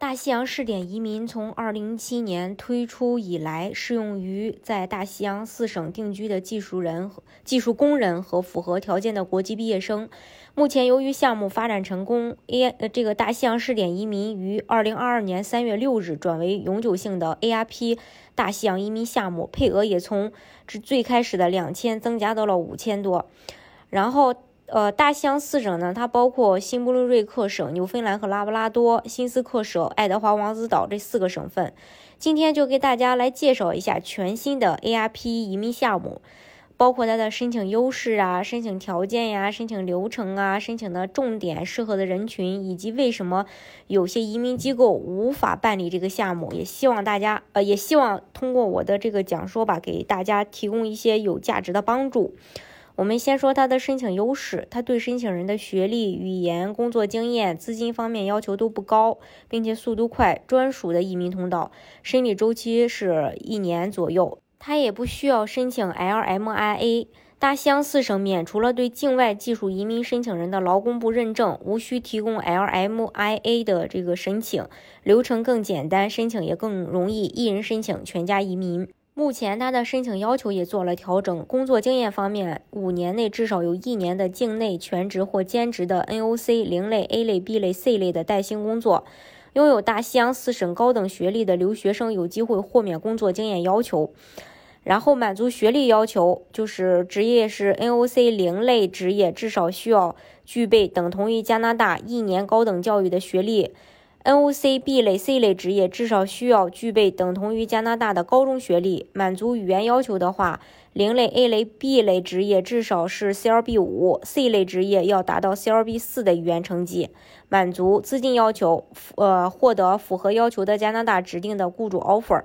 大西洋试点移民从二零一七年推出以来，适用于在大西洋四省定居的技术人、技术工人和符合条件的国际毕业生。目前，由于项目发展成功，A 呃这个大西洋试点移民于二零二二年三月六日转为永久性的 ARP 大西洋移民项目，配额也从最开始的两千增加到了五千多。然后。呃，大西洋四省呢，它包括新布伦瑞克省、纽芬兰和拉布拉多、新斯克省、爱德华王子岛这四个省份。今天就给大家来介绍一下全新的 ARP 移民项目，包括它的申请优势啊、申请条件呀、申请流程啊、申请的重点、适合的人群，以及为什么有些移民机构无法办理这个项目。也希望大家，呃，也希望通过我的这个讲说吧，给大家提供一些有价值的帮助。我们先说它的申请优势，它对申请人的学历、语言、工作经验、资金方面要求都不高，并且速度快，专属的移民通道，审理周期是一年左右。它也不需要申请 LMIA。大西洋四省免除了对境外技术移民申请人的劳工部认证，无需提供 LMIA 的这个申请，流程更简单，申请也更容易，一人申请，全家移民。目前，他的申请要求也做了调整。工作经验方面，五年内至少有一年的境内全职或兼职的 NOC 零类、A 类、B 类、C 类的带薪工作。拥有大西洋四省高等学历的留学生有机会豁免工作经验要求。然后满足学历要求，就是职业是 NOC 零类职业，至少需要具备等同于加拿大一年高等教育的学历。NOC B 类、C 类职业至少需要具备等同于加拿大的高中学历。满足语言要求的话，零类、A 类、B 类职业至少是 CLB 五，C 类职业要达到 CLB 四的语言成绩。满足资金要求，呃，获得符合要求的加拿大指定的雇主 offer。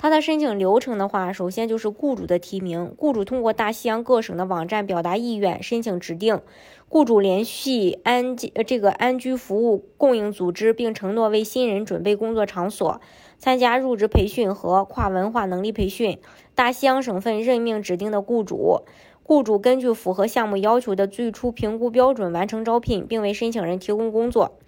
它的申请流程的话，首先就是雇主的提名，雇主通过大西洋各省的网站表达意愿，申请指定雇主，联系安这个安居服务供应组织，并承诺为新人准备工作场所，参加入职培训和跨文化能力培训。大西洋省份任命指定的雇主，雇主根据符合项目要求的最初评估标准完成招聘，并为申请人提供工作。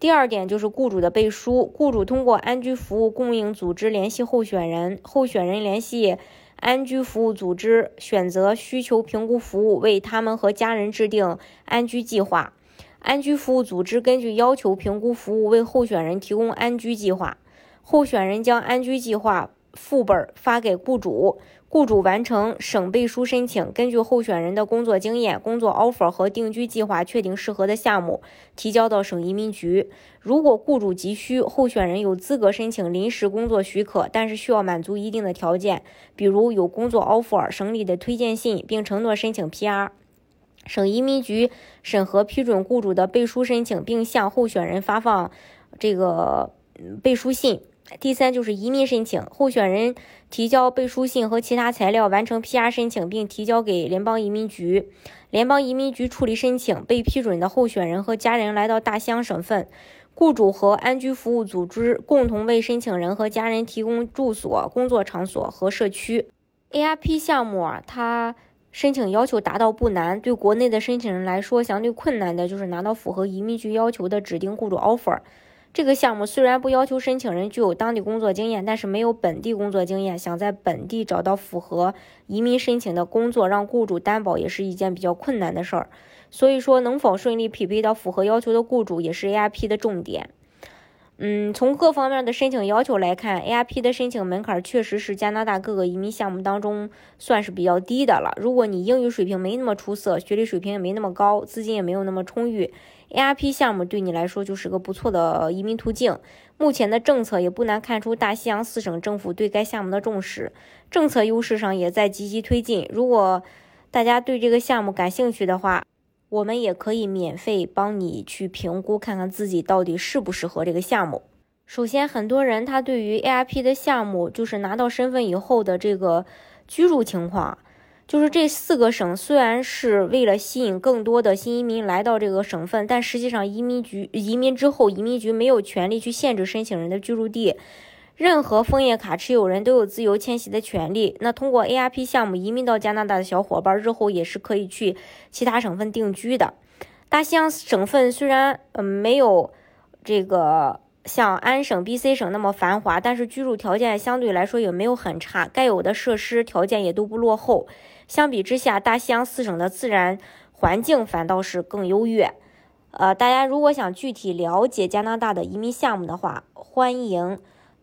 第二点就是雇主的背书，雇主通过安居服务供应组织联系候选人，候选人联系安居服务组织，选择需求评估服务，为他们和家人制定安居计划。安居服务组织根据要求评估服务，为候选人提供安居计划。候选人将安居计划副本发给雇主。雇主完成省背书申请，根据候选人的工作经验、工作 offer 和定居计划，确定适合的项目，提交到省移民局。如果雇主急需，候选人有资格申请临时工作许可，但是需要满足一定的条件，比如有工作 offer、省里的推荐信，并承诺申请 PR。省移民局审核批准雇主的背书申请，并向候选人发放这个背书信。第三就是移民申请，候选人提交背书信和其他材料，完成 PR 申请，并提交给联邦移民局。联邦移民局处理申请，被批准的候选人和家人来到大西洋省份，雇主和安居服务组织共同为申请人和家人提供住所、工作场所和社区。ARP 项目啊，它申请要求达到不难，对国内的申请人来说，相对困难的就是拿到符合移民局要求的指定雇主 offer。这个项目虽然不要求申请人具有当地工作经验，但是没有本地工作经验，想在本地找到符合移民申请的工作，让雇主担保也是一件比较困难的事儿。所以说，能否顺利匹配到符合要求的雇主，也是 AIP 的重点。嗯，从各方面的申请要求来看，ARP 的申请门槛确实是加拿大各个移民项目当中算是比较低的了。如果你英语水平没那么出色，学历水平也没那么高，资金也没有那么充裕，ARP 项目对你来说就是个不错的移民途径。目前的政策也不难看出，大西洋四省政府对该项目的重视，政策优势上也在积极推进。如果大家对这个项目感兴趣的话，我们也可以免费帮你去评估，看看自己到底适不适合这个项目。首先，很多人他对于 ARP 的项目，就是拿到身份以后的这个居住情况，就是这四个省虽然是为了吸引更多的新移民来到这个省份，但实际上移民局移民之后，移民局没有权利去限制申请人的居住地。任何枫叶卡持有人都有自由迁徙的权利。那通过 ARP 项目移民到加拿大的小伙伴，日后也是可以去其他省份定居的。大西洋省份虽然嗯没有这个。像安省、BC 省那么繁华，但是居住条件相对来说也没有很差，该有的设施条件也都不落后。相比之下，大西洋四省的自然环境反倒是更优越。呃，大家如果想具体了解加拿大的移民项目的话，欢迎